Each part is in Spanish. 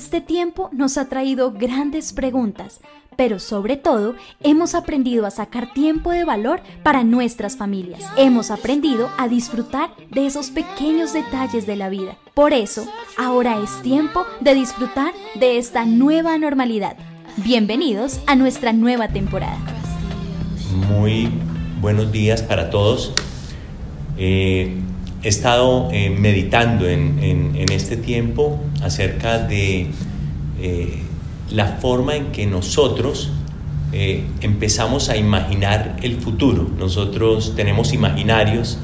Este tiempo nos ha traído grandes preguntas, pero sobre todo hemos aprendido a sacar tiempo de valor para nuestras familias. Hemos aprendido a disfrutar de esos pequeños detalles de la vida. Por eso, ahora es tiempo de disfrutar de esta nueva normalidad. Bienvenidos a nuestra nueva temporada. Muy buenos días para todos. Eh, he estado eh, meditando en, este tiempo acerca de eh, la forma en que nosotros eh, empezamos a imaginar el futuro. Nosotros tenemos imaginarios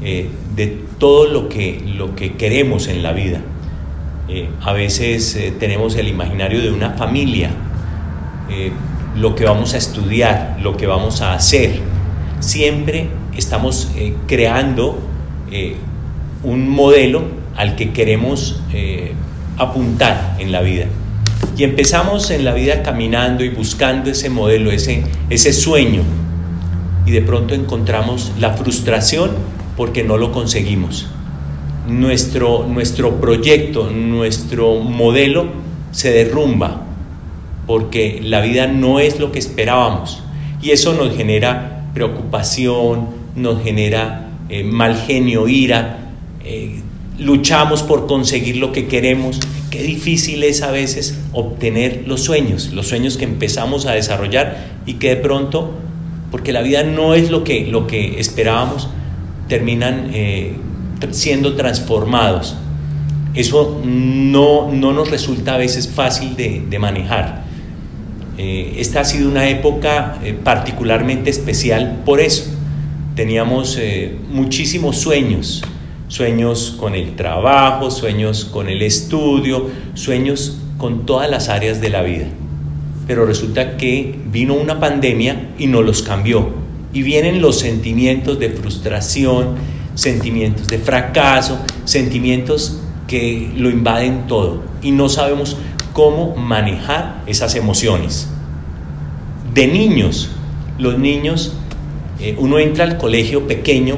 de todo lo que, lo que queremos en la vida. a veces tenemos el imaginario de una familia, lo que vamos a estudiar, lo que vamos a hacer. Siempre estamos creando eh, un modelo al que queremos eh, apuntar en la vida. Y empezamos en la vida caminando y buscando ese modelo, ese, ese sueño. Y de pronto encontramos la frustración porque no lo conseguimos. Nuestro, nuestro proyecto, nuestro modelo se derrumba porque la vida no es lo que esperábamos. Y eso nos genera preocupación, nos genera eh, mal genio, ira, eh, luchamos por conseguir lo que queremos. Qué difícil es a veces obtener los sueños, los sueños que empezamos a desarrollar y que de pronto, porque la vida no es lo que, lo que esperábamos, terminan eh, siendo transformados. Eso no, no, nos resulta a veces fácil de, de manejar. esta ha sido una época particularmente especial por eso teníamos eh, muchísimos sueños, sueños con el trabajo, sueños con el estudio, sueños con todas las áreas de la vida. Pero resulta que vino una pandemia y nos los cambió. Y vienen los sentimientos de frustración, sentimientos de fracaso, sentimientos que lo invaden todo. Y no sabemos cómo manejar esas emociones. De niños, los niños eh, uno entra al colegio pequeño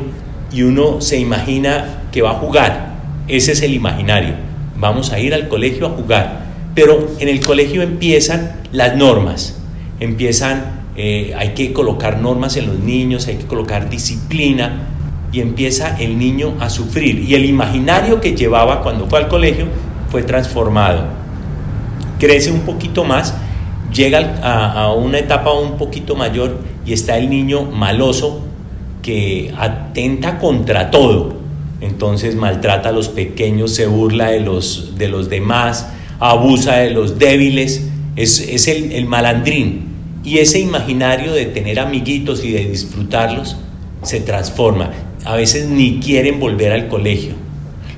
y uno se imagina que va a jugar. Ese es el imaginario. Vamos a ir al colegio a jugar. Pero en el colegio empiezan las normas. Empiezan, eh, hay que colocar normas en los niños, hay que colocar disciplina y empieza el niño a sufrir. Y el imaginario que llevaba cuando fue al colegio fue transformado. Crece un poquito más, llega a una etapa un poquito mayor y está el niño maloso que atenta contra todo. Entonces maltrata a los pequeños, se burla de los, de los demás, abusa de los débiles, es, el, el malandrín. Y ese imaginario de tener amiguitos y de disfrutarlos se transforma. A veces ni quieren volver al colegio.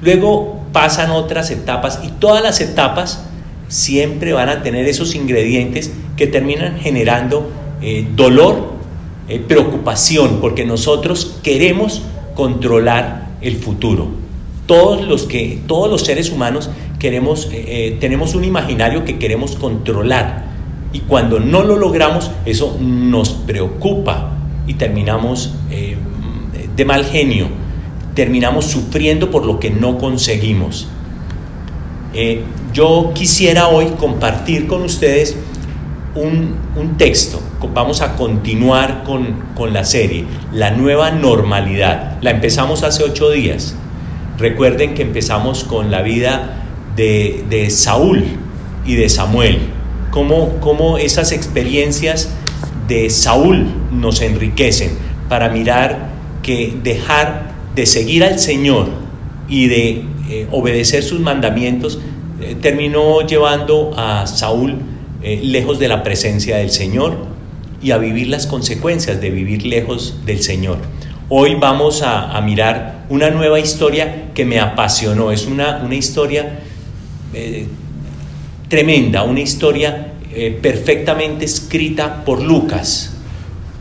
Luego pasan otras etapas y todas las etapas siempre van a tener esos ingredientes que terminan generando eh, dolor eh, preocupación, porque nosotros queremos controlar el futuro. Todos los, que, todos los seres humanos queremos, eh, tenemos un imaginario que queremos controlar. Y cuando no lo logramos, eso nos preocupa y terminamos de mal genio, terminamos sufriendo por lo que no conseguimos. yo quisiera hoy compartir con ustedes un, texto, vamos a continuar con, la serie, La nueva normalidad. La empezamos hace ocho días. Recuerden que empezamos con la vida de, Saúl y de Samuel, cómo, cómo esas experiencias de Saúl nos enriquecen para mirar que dejar de seguir al Señor y de eh, obedecer sus mandamientos eh, terminó llevando a Saúl eh, lejos de la presencia del Señor y a vivir las consecuencias de vivir lejos del Señor. Hoy vamos a, mirar una nueva historia que me apasionó. Es una, una historia eh, tremenda, una historia eh, perfectamente escrita por Lucas.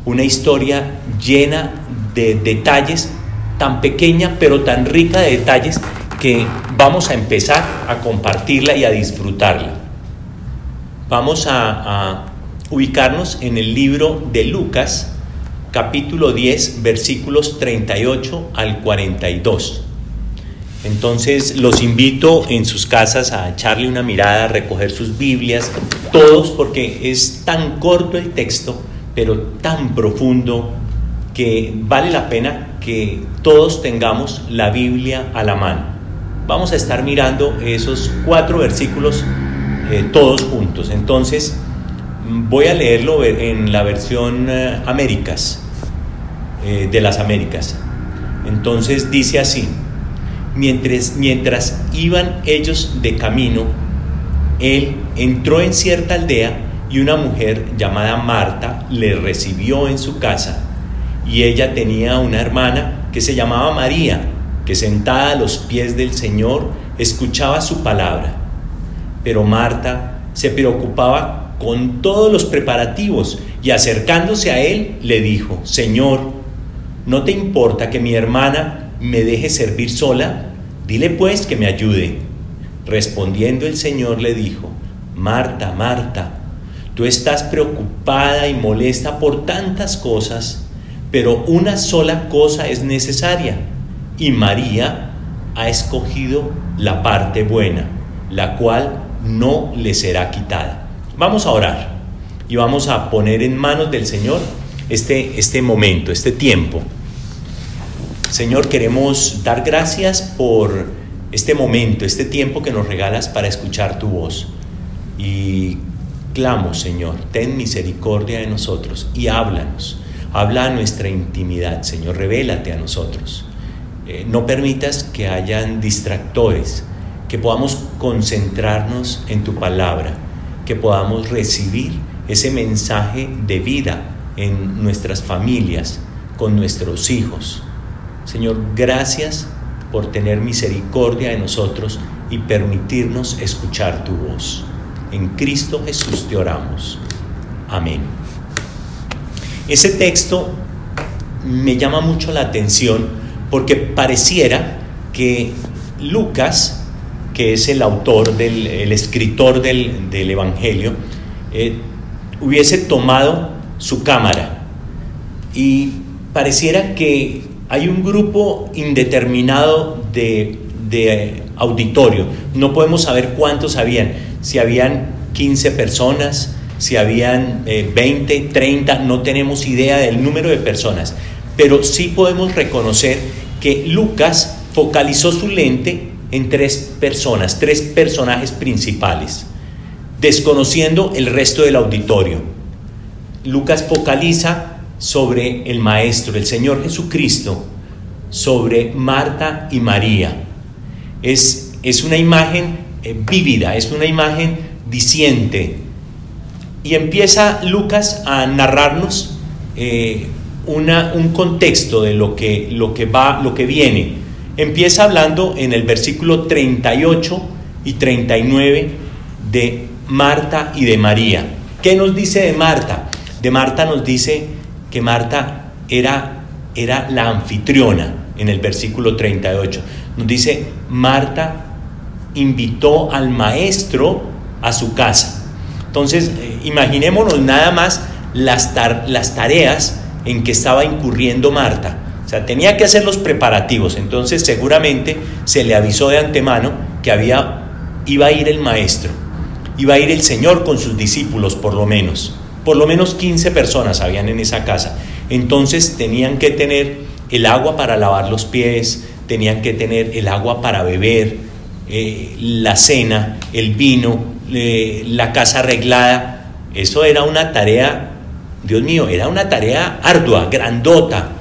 Una historia llena de detalles, tan pequeña pero tan rica de detalles que vamos a empezar a compartirla y a disfrutarla. Vamos a, ubicarnos en el libro de Lucas, capítulo 10, versículos 38 al 42. Entonces los invito en sus casas a echarle una mirada, a recoger sus Biblias, todos, porque es tan corto el texto, pero tan profundo que vale la pena que todos tengamos la Biblia a la mano. Vamos a estar mirando esos cuatro versículos eh, todos juntos. Entonces voy a leerlo en la versión eh, Américas, eh, de las Américas. Entonces dice así. Mientras, mientras iban ellos de camino, él entró en cierta aldea y una mujer llamada Marta le recibió en su casa. Y ella tenía una hermana que se llamaba María, que sentada a los pies del Señor escuchaba su palabra. Pero Marta se preocupaba con todos los preparativos y acercándose a él le dijo, Señor, ¿no te importa que mi hermana me deje servir sola? Dile pues que me ayude. Respondiendo el Señor le dijo, Marta, Marta, tú estás preocupada y molesta por tantas cosas, pero una sola cosa es necesaria, y María ha escogido la parte buena, la cual no le será quitada. Vamos a orar y vamos a poner en manos del Señor este, este momento, este tiempo. Señor, queremos dar gracias por este momento, este tiempo que nos regalas para escuchar tu voz. Y clamo, Señor, ten misericordia de nosotros y háblanos. Habla a nuestra intimidad, Señor, revélate a nosotros. Eh, no permitas que hayan distractores, que podamos concentrarnos en tu palabra, que podamos recibir ese mensaje de vida en nuestras familias, con nuestros hijos. Señor, gracias por tener misericordia de nosotros y permitirnos escuchar tu voz. En Cristo Jesús te oramos. Amén. Ese texto me llama mucho la atención porque pareciera que Lucas, que es el autor, del, el escritor del, Evangelio, eh, hubiese tomado su cámara y pareciera que hay un grupo indeterminado de, auditorio. No podemos saber cuántos habían. Si habían 15 personas, si habían 20, eh, 30, no tenemos idea del número de personas. Pero sí podemos reconocer que Lucas focalizó su lente en tres personas, tres personajes principales, desconociendo el resto del auditorio. Lucas focaliza sobre el Maestro, el Señor Jesucristo, sobre Marta y María. Es, es una imagen eh, vívida, es una imagen diciente. Y empieza Lucas a narrarnos eh, una, un contexto de lo que, lo que va, lo que viene. Empieza hablando en el versículo 38 y 39 de Marta y de María. ¿Qué nos dice de Marta? De Marta nos dice que Marta era, era la anfitriona en el versículo 38. Nos dice, Marta invitó al maestro a su casa. Entonces, eh, imaginémonos nada más las, las tareas en que estaba incurriendo Marta. Sea, tenía que hacer los preparativos. Entonces, seguramente se le avisó de antemano que había, iba a ir el maestro, iba a ir el Señor con sus discípulos, por lo menos. Por lo menos 15 personas habían en esa casa. Entonces tenían que tener el agua para lavar los pies, tenían que tener el agua para beber, eh, la cena, el vino, la casa arreglada. Eso era una tarea, Dios mío, era una tarea ardua, grandota.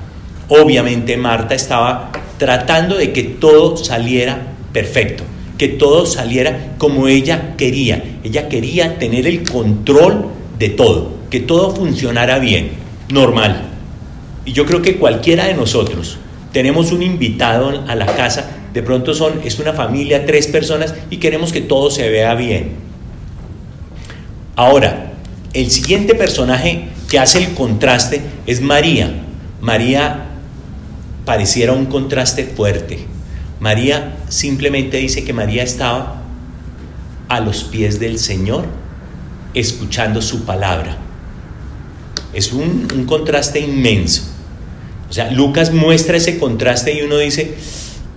Obviamente Marta estaba tratando de que todo saliera perfecto, que todo saliera como ella quería. Ella quería tener el control de todo, que todo funcionara bien, normal. Y yo creo que cualquiera de nosotros tenemos un invitado a la casa, de pronto son, es una familia, tres personas, y queremos que todo se vea bien. Ahora, el siguiente personaje que hace el contraste es María. María pareciera un contraste fuerte. María simplemente dice que María estaba a los pies del Señor escuchando su palabra. Es un, contraste inmenso. O sea, Lucas muestra ese contraste y uno dice,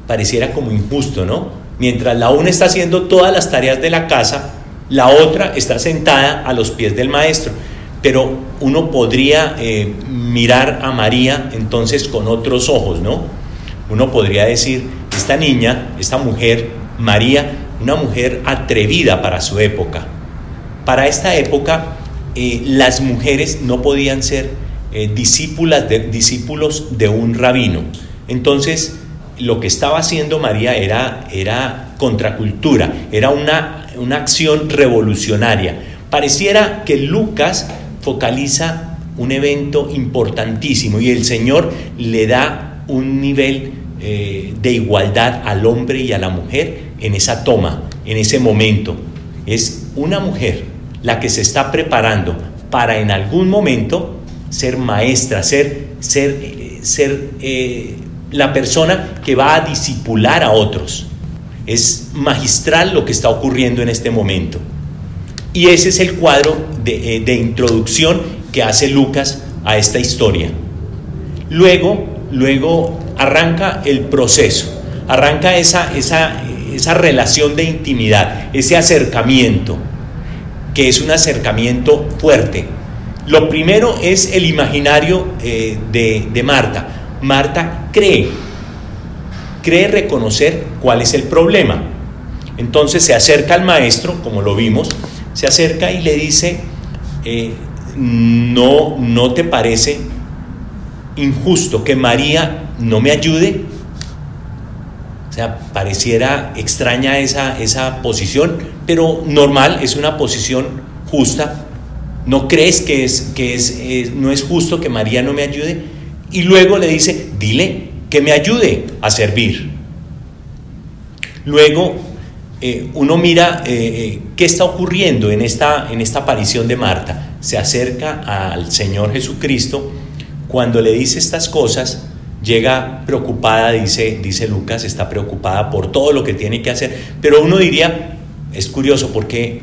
pareciera como injusto, ¿no? Mientras la una está haciendo todas las tareas de la casa, la otra está sentada a los pies del maestro. Pero uno podría eh, mirar a María entonces con otros ojos, ¿no? Uno podría decir, esta niña, esta mujer, María, una mujer atrevida para su época. Para esta época, eh, las mujeres no podían ser eh, discípulas de, discípulos de un rabino. Entonces, lo que estaba haciendo María era, era contracultura, era una, una acción revolucionaria. Pareciera que Lucas focaliza un evento importantísimo y el Señor le da un nivel eh, de igualdad al hombre y a la mujer en esa toma, en ese momento. Es una mujer la que se está preparando para en algún momento ser maestra, ser, ser, eh, ser eh, la persona que va a disipular a otros. Es magistral lo que está ocurriendo en este momento. Y ese es el cuadro de, eh, introducción que hace Lucas a esta historia. Luego, luego arranca el proceso, arranca esa, esa, esa relación de intimidad, ese acercamiento, que es un acercamiento fuerte. Lo primero es el imaginario eh, de, de Marta. Marta cree, cree reconocer cuál es el problema. Entonces se acerca al maestro, como lo vimos, se acerca y le dice, eh, no, ¿no te parece injusto que María no me ayude? O sea, pareciera extraña esa, esa posición, pero normal, es una posición justa. ¿No crees que, es, que es, no es justo que María no me ayude? Y luego le dice, dile que me ayude a servir. Luego eh, uno mira eh, eh, qué está ocurriendo en esta, en esta aparición de Marta. Se acerca al Señor Jesucristo. Cuando le dice estas cosas, llega preocupada, dice, dice Lucas, está preocupada por todo lo que tiene que hacer. Pero uno diría, es curioso, ¿por qué,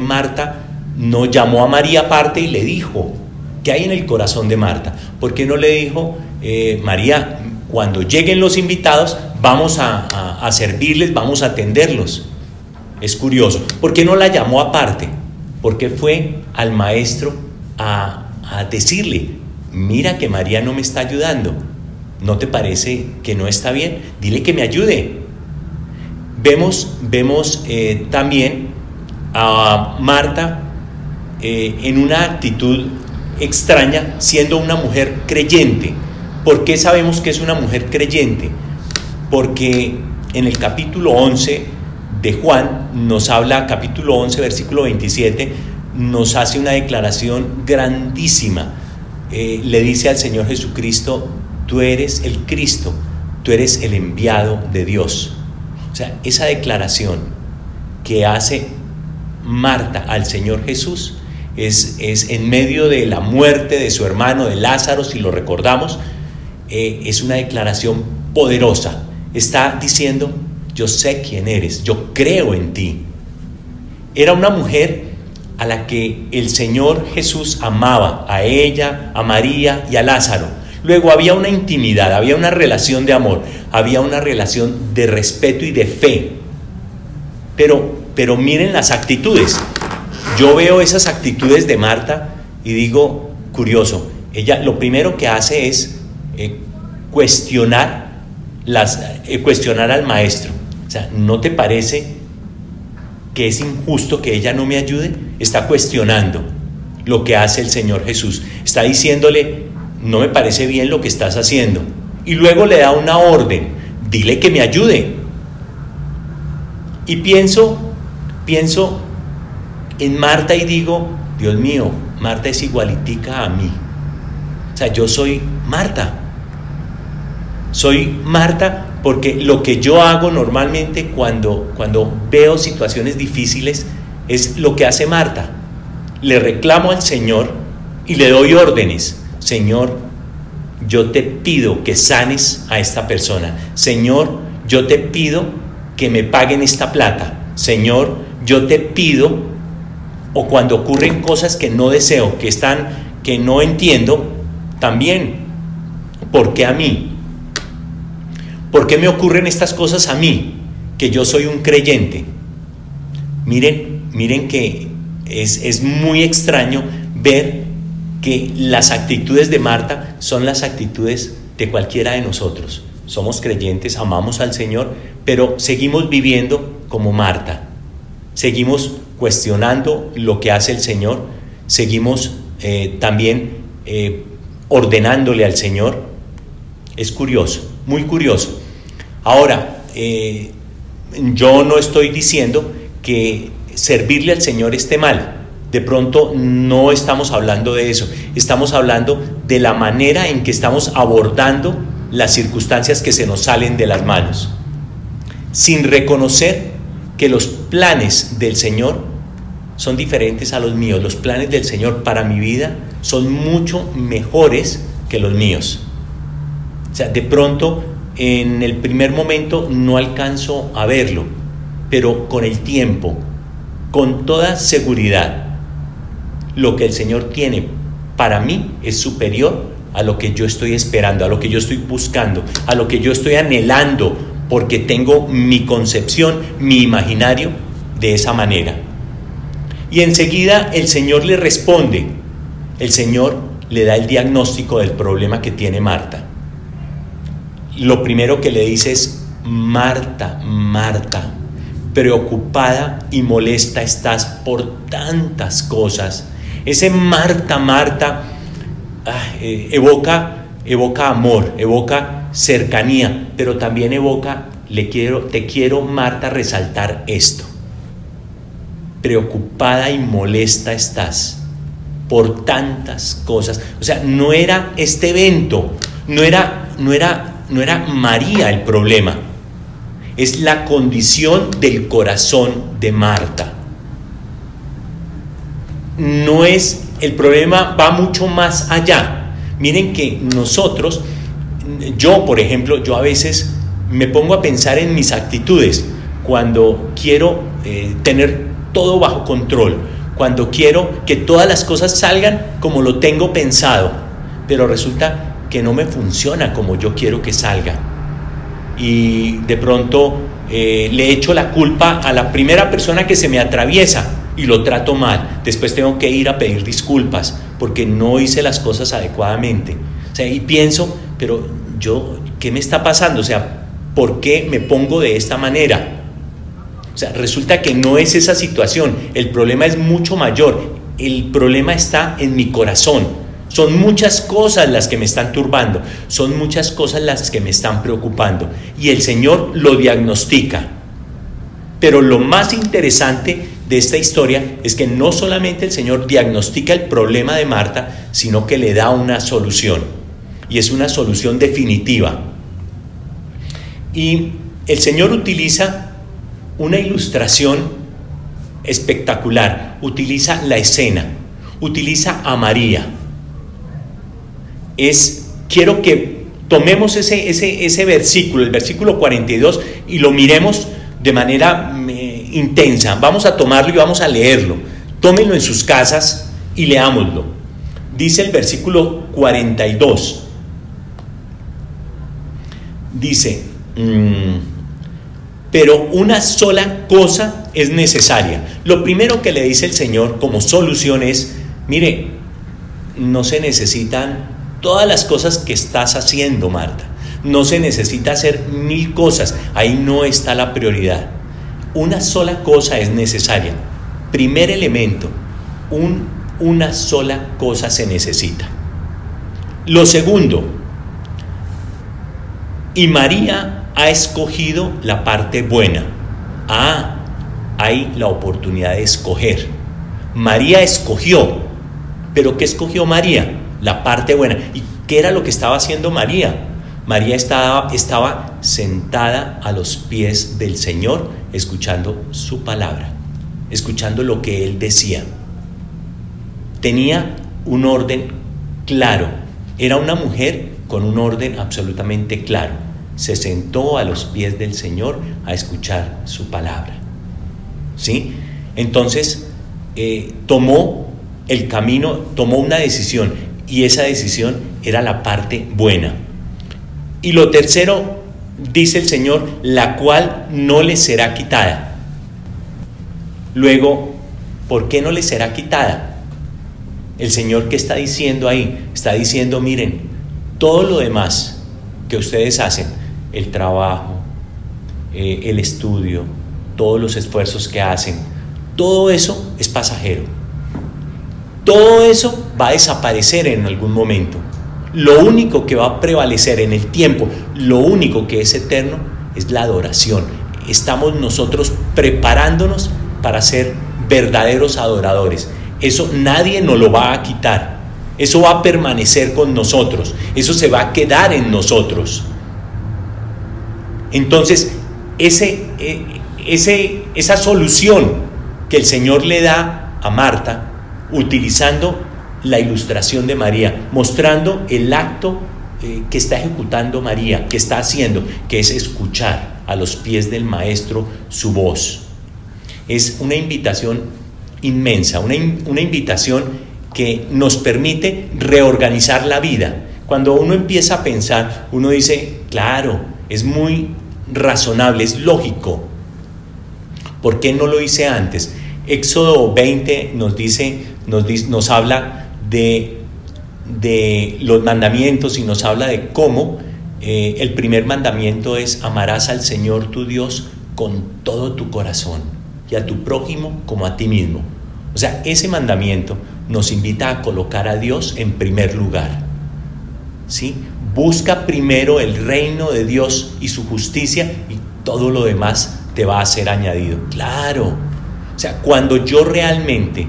Marta no llamó a María aparte y le dijo, ¿qué hay en el corazón de Marta? ¿Por qué no le dijo, María, cuando lleguen los invitados, vamos a, a servirles, vamos a atenderlos? Es curioso. ¿Por qué no la llamó aparte? Porque fue al maestro a, decirle, mira que María no me está ayudando. ¿No te parece que no está bien? Dile que me ayude. Vemos, vemos eh, también a Marta eh, en una actitud extraña, siendo una mujer creyente. ¿Por qué sabemos que es una mujer creyente? Porque en el capítulo 11 de Juan nos habla, capítulo 11, versículo 27, nos hace una declaración grandísima. Eh, le dice al Señor Jesucristo, tú eres el Cristo, tú eres el enviado de Dios. O sea, esa declaración que hace Marta al Señor Jesús es, es en medio de la muerte de su hermano, de Lázaro, si lo recordamos, eh, es una declaración poderosa. Está diciendo, yo sé quién eres, yo creo en ti. Era una mujer a la que el Señor Jesús amaba, a ella, a María y a Lázaro. Luego había una intimidad, había una relación de amor, había una relación de respeto y de fe. Pero, pero miren las actitudes. Yo veo esas actitudes de Marta y digo, curioso, ella lo primero que hace es eh, cuestionar, las, eh, cuestionar al maestro. Sea, ¿no te parece que es injusto que ella no me ayude? Está cuestionando lo que hace el Señor Jesús. Está diciéndole, no me parece bien lo que estás haciendo. Y luego le da una orden, dile que me ayude. Y pienso, pienso en Marta y digo, Dios mío, Marta es igualitica a mí. O sea, yo soy Marta. Soy Marta porque lo que yo hago normalmente cuando, cuando veo situaciones difíciles es lo que hace Marta. Le reclamo al Señor y le doy órdenes. Señor, yo te pido que sanes a esta persona. Señor, yo te pido que me paguen esta plata. Señor, yo te pido, o cuando ocurren cosas que no deseo, que están, que no entiendo, también, ¿por qué a mí? ¿Por qué me ocurren estas cosas a mí, que yo soy un creyente? Miren, miren que es, es muy extraño ver que las actitudes de Marta son las actitudes de cualquiera de nosotros. Somos creyentes, amamos al Señor, pero seguimos viviendo como Marta. Seguimos cuestionando lo que hace el Señor, seguimos eh, también eh, ordenándole al Señor. Es curioso, muy curioso. Ahora, eh, yo no estoy diciendo que servirle al Señor esté mal. De pronto no estamos hablando de eso, estamos hablando de la manera en que estamos abordando las circunstancias que se nos salen de las manos, sin reconocer que los planes del Señor son diferentes a los míos. Los planes del Señor para mi vida son mucho mejores que los míos. O sea, de pronto en el primer momento no alcanzo a verlo, pero con el tiempo, con toda seguridad, lo que el Señor tiene para mí es superior a lo que yo estoy esperando, a lo que yo estoy buscando, a lo que yo estoy anhelando, porque tengo mi concepción, mi imaginario de esa manera. Y enseguida el Señor le responde, el Señor le da el diagnóstico del problema que tiene Marta. Lo primero que le dice es, Marta, Marta, preocupada y molesta estás por tantas cosas ese Marta, Marta, ah, eh, evoca, evoca amor, evoca cercanía, pero también evoca, le quiero, te quiero, Marta, resaltar esto. Preocupada y molesta estás por tantas cosas. O sea, no era este evento, no era, no era, no era María el problema. Es la condición del corazón de Marta no es, el problema va mucho más allá. Miren que nosotros, yo por ejemplo, yo a veces me pongo a pensar en mis actitudes cuando quiero eh, tener todo bajo control, cuando quiero que todas las cosas salgan como lo tengo pensado, pero resulta que no me funciona como yo quiero que salga. Y de pronto eh, le echo la culpa a la primera persona que se me atraviesa y lo trato mal, después tengo que ir a pedir disculpas porque no hice las cosas adecuadamente. O sea, y pienso, pero yo, ¿qué me está pasando? O sea, ¿por qué me pongo de esta manera? O sea, resulta que no es esa situación, el problema es mucho mayor, el problema está en mi corazón. Son muchas cosas las que me están turbando, son muchas cosas las que me están preocupando y el Señor lo diagnostica. Pero lo más interesante de esta historia es que no solamente el Señor diagnostica el problema de Marta, sino que le da una solución. Y es una solución definitiva. Y el Señor utiliza una ilustración espectacular, utiliza la escena, utiliza a María. Es, quiero que tomemos ese, ese, ese versículo, el versículo 42, y lo miremos de manera intensa. Vamos a tomarlo y vamos a leerlo. Tómenlo en sus casas y leámoslo. Dice el versículo 42. Dice, mm, pero una sola cosa es necesaria. Lo primero que le dice el Señor como solución es, mire, no se necesitan todas las cosas que estás haciendo, Marta. No se necesita hacer mil cosas. Ahí no está la prioridad una sola cosa es necesaria. Primer elemento, un, una sola cosa se necesita. Lo segundo, y María ha escogido la parte buena. Ah, hay la oportunidad de escoger. María escogió, pero ¿qué escogió María? La parte buena. ¿Y qué era lo que estaba haciendo María? María estaba, estaba sentada a los pies del Señor escuchando su palabra, escuchando lo que Él decía. Tenía un orden claro, era una mujer con un orden absolutamente claro. Se sentó a los pies del Señor a escuchar su palabra. ¿Sí? Entonces, eh, tomó el camino, tomó una decisión y esa decisión era la parte buena. Y lo tercero, dice el Señor, la cual no les será quitada. Luego, ¿por qué no les será quitada? El Señor que está diciendo ahí, está diciendo, miren, todo lo demás que ustedes hacen, el trabajo, eh, el estudio, todos los esfuerzos que hacen, todo eso es pasajero. Todo eso va a desaparecer en algún momento. Lo único que va a prevalecer en el tiempo, lo único que es eterno, es la adoración. Estamos nosotros preparándonos para ser verdaderos adoradores. Eso nadie nos lo va a quitar. Eso va a permanecer con nosotros. Eso se va a quedar en nosotros. Entonces, ese, eh, ese, esa solución que el Señor le da a Marta, utilizando la ilustración de María, mostrando el acto eh, que está ejecutando María, que está haciendo, que es escuchar a los pies del Maestro su voz. Es una invitación inmensa, una, una invitación que nos permite reorganizar la vida. Cuando uno empieza a pensar, uno dice, claro, es muy razonable, es lógico. ¿Por qué no lo hice antes? Éxodo 20 nos dice, nos, habla de, de, los mandamientos y nos habla de cómo eh, el primer mandamiento es amarás al Señor tu Dios con todo tu corazón y a tu prójimo como a ti mismo. O sea, ese mandamiento nos invita a colocar a Dios en primer lugar. ¿Sí? Busca primero el reino de Dios y su justicia y todo lo demás te va a ser añadido. Claro. O sea, cuando yo realmente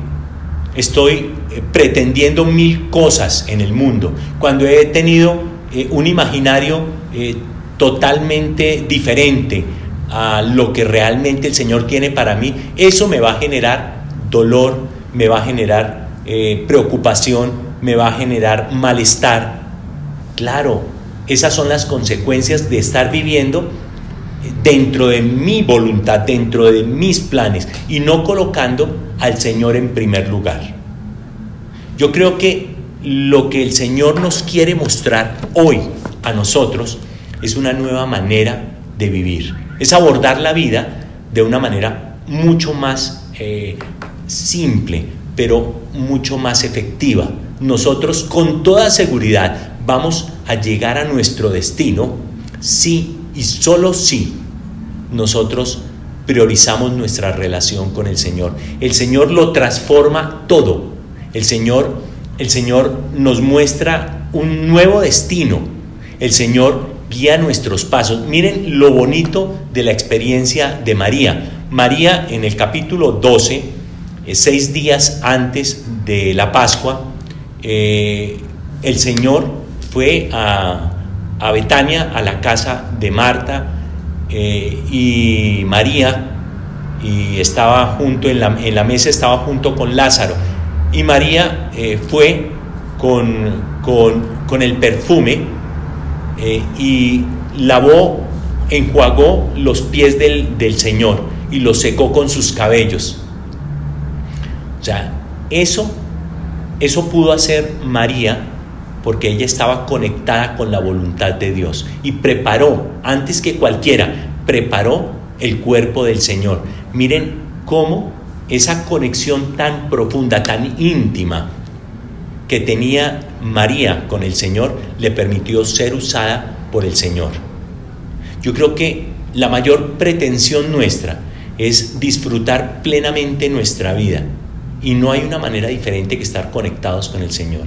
estoy eh, pretendiendo mil cosas en el mundo, cuando he tenido eh, un imaginario eh, totalmente diferente a lo que realmente el Señor tiene para mí, eso me va a generar dolor, me va a generar preocupación, me va a generar malestar. Claro, esas son las consecuencias de estar viviendo dentro de mi voluntad, dentro de mis planes y no colocando al Señor en primer lugar. Yo creo que lo que el Señor nos quiere mostrar hoy a nosotros es una nueva manera de vivir, es abordar la vida de una manera mucho más eh, simple, pero mucho más efectiva. Nosotros con toda seguridad vamos a llegar a nuestro destino si y solo si nosotros priorizamos nuestra relación con el Señor. El Señor lo transforma todo. El Señor, el Señor nos muestra un nuevo destino. El Señor guía nuestros pasos. Miren lo bonito de la experiencia de María. María en el capítulo 12, eh, seis días antes de la Pascua, eh, el Señor fue a, a Betania, a la casa de Marta eh, y María, y estaba junto en la, en la, mesa, estaba junto con Lázaro. Y María eh, fue con, con, el perfume eh, y lavó, enjuagó los pies del, del Señor y los secó con sus cabellos. O sea, eso, eso pudo hacer María porque ella estaba conectada con la voluntad de Dios y preparó, antes que cualquiera, preparó el cuerpo del Señor. Miren cómo esa conexión tan profunda, tan íntima que tenía María con el Señor le permitió ser usada por el Señor. Yo creo que la mayor pretensión nuestra es disfrutar plenamente nuestra vida y no hay una manera diferente que estar conectados con el Señor.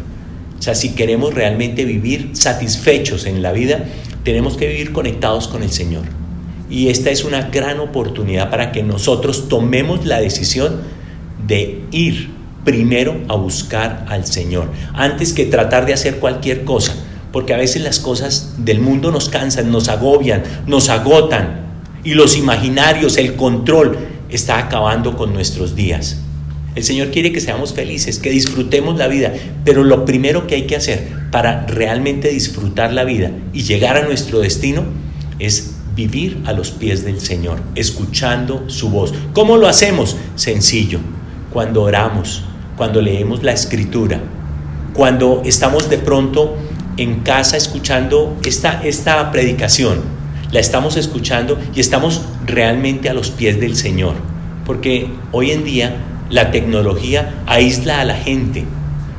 O sea, si queremos realmente vivir satisfechos en la vida, tenemos que vivir conectados con el Señor. Y esta es una gran oportunidad para que nosotros tomemos la decisión de ir primero a buscar al Señor, antes que tratar de hacer cualquier cosa, porque a veces las cosas del mundo nos cansan, nos agobian, nos agotan, y los imaginarios, el control, está acabando con nuestros días. El Señor quiere que seamos felices, que disfrutemos la vida, pero lo primero que hay que hacer para realmente disfrutar la vida y llegar a nuestro destino es vivir a los pies del Señor, escuchando su voz. ¿Cómo lo hacemos? Sencillo, cuando oramos, cuando leemos la escritura, cuando estamos de pronto en casa escuchando esta, esta predicación. la estamos escuchando y estamos realmente a los pies del Señor. Porque hoy en día la tecnología aísla a la gente.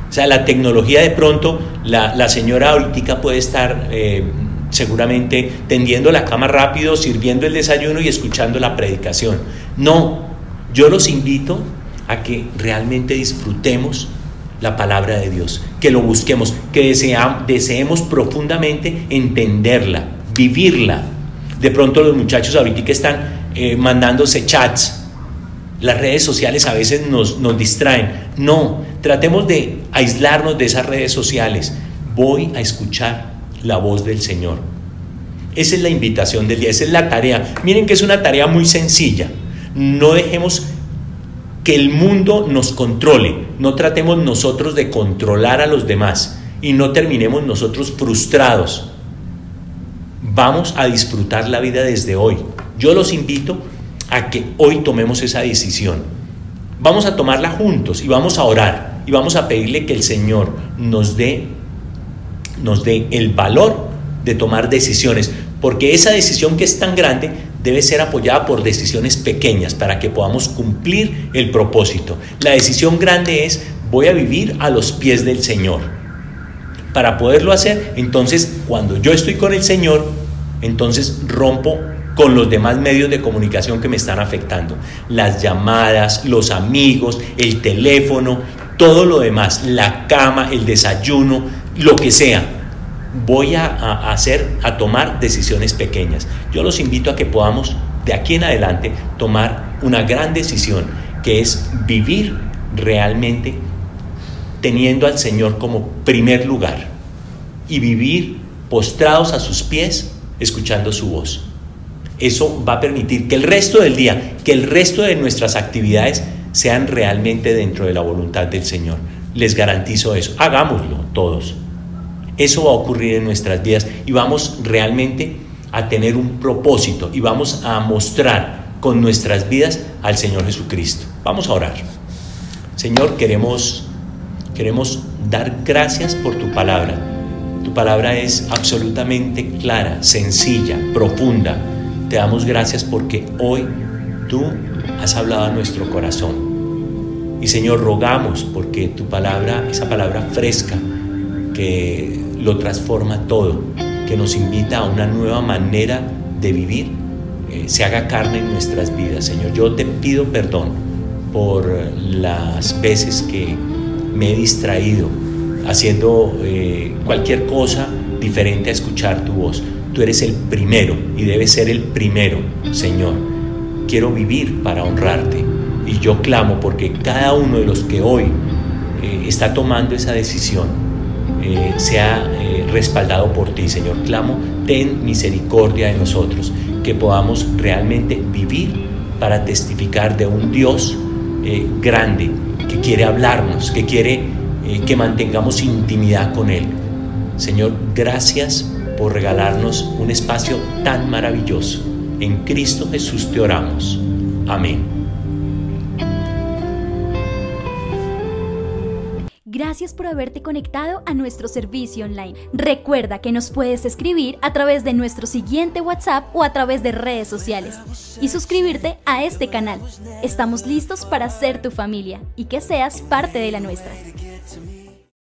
O sea, la tecnología de pronto, la, señora ahorita puede estar eh, seguramente tendiendo la cama rápido, sirviendo el desayuno y escuchando la predicación. No, yo los invito a que realmente disfrutemos la palabra de Dios, que lo busquemos, que deseemos profundamente entenderla, vivirla. De pronto los muchachos ahorita que están eh, mandándose chats, las redes sociales a veces nos, nos distraen. No, tratemos de aislarnos de esas redes sociales. Voy a escuchar la voz del Señor. Esa es la invitación del día, esa es la tarea. Miren que es una tarea muy sencilla. No dejemos que el mundo nos controle, no tratemos nosotros de controlar a los demás y no terminemos nosotros frustrados. Vamos a disfrutar la vida desde hoy. Yo los invito a que hoy tomemos esa decisión. Vamos a tomarla juntos y vamos a orar y vamos a pedirle que el Señor nos dé nos dé el valor de tomar decisiones, porque esa decisión que es tan grande debe ser apoyada por decisiones pequeñas para que podamos cumplir el propósito. La decisión grande es voy a vivir a los pies del Señor. Para poderlo hacer, entonces cuando yo estoy con el Señor, entonces rompo con los demás medios de comunicación que me están afectando. Las llamadas, los amigos, el teléfono, todo lo demás, la cama, el desayuno, lo que sea voy a, hacer, a tomar decisiones pequeñas. Yo los invito a que podamos de aquí en adelante tomar una gran decisión, que es vivir realmente teniendo al Señor como primer lugar y vivir postrados a sus pies, escuchando su voz. Eso va a permitir que el resto del día, que el resto de nuestras actividades sean realmente dentro de la voluntad del Señor. Les garantizo eso. Hagámoslo todos. Eso va a ocurrir en nuestras vidas y vamos realmente a tener un propósito y vamos a mostrar con nuestras vidas al Señor Jesucristo. Vamos a orar. Señor, queremos queremos dar gracias por tu palabra. Tu palabra es absolutamente clara, sencilla, profunda. Te damos gracias porque hoy tú has hablado a nuestro corazón. Y Señor, rogamos porque tu palabra, esa palabra fresca, que lo transforma todo, que nos invita a una nueva manera de vivir, eh, se haga carne en nuestras vidas. Señor, yo te pido perdón por las veces que me he distraído haciendo eh, cualquier cosa diferente a escuchar tu voz. Tú eres el primero y debes ser el primero, Señor. Quiero vivir para honrarte y yo clamo porque cada uno de los que hoy eh, está tomando esa decisión eh, sea eh, respaldado por ti, Señor. Clamo, ten misericordia de nosotros, que podamos realmente vivir para testificar de un Dios eh, grande que quiere hablarnos, que quiere que mantengamos intimidad con Él. Señor, gracias por regalarnos un espacio tan maravilloso. En Cristo Jesús te oramos. Amén. Gracias por haberte conectado a nuestro servicio online. Recuerda que nos puedes escribir a través de nuestro siguiente WhatsApp o a través de redes sociales y suscribirte a este canal. Estamos listos para ser tu familia y que seas parte de la nuestra.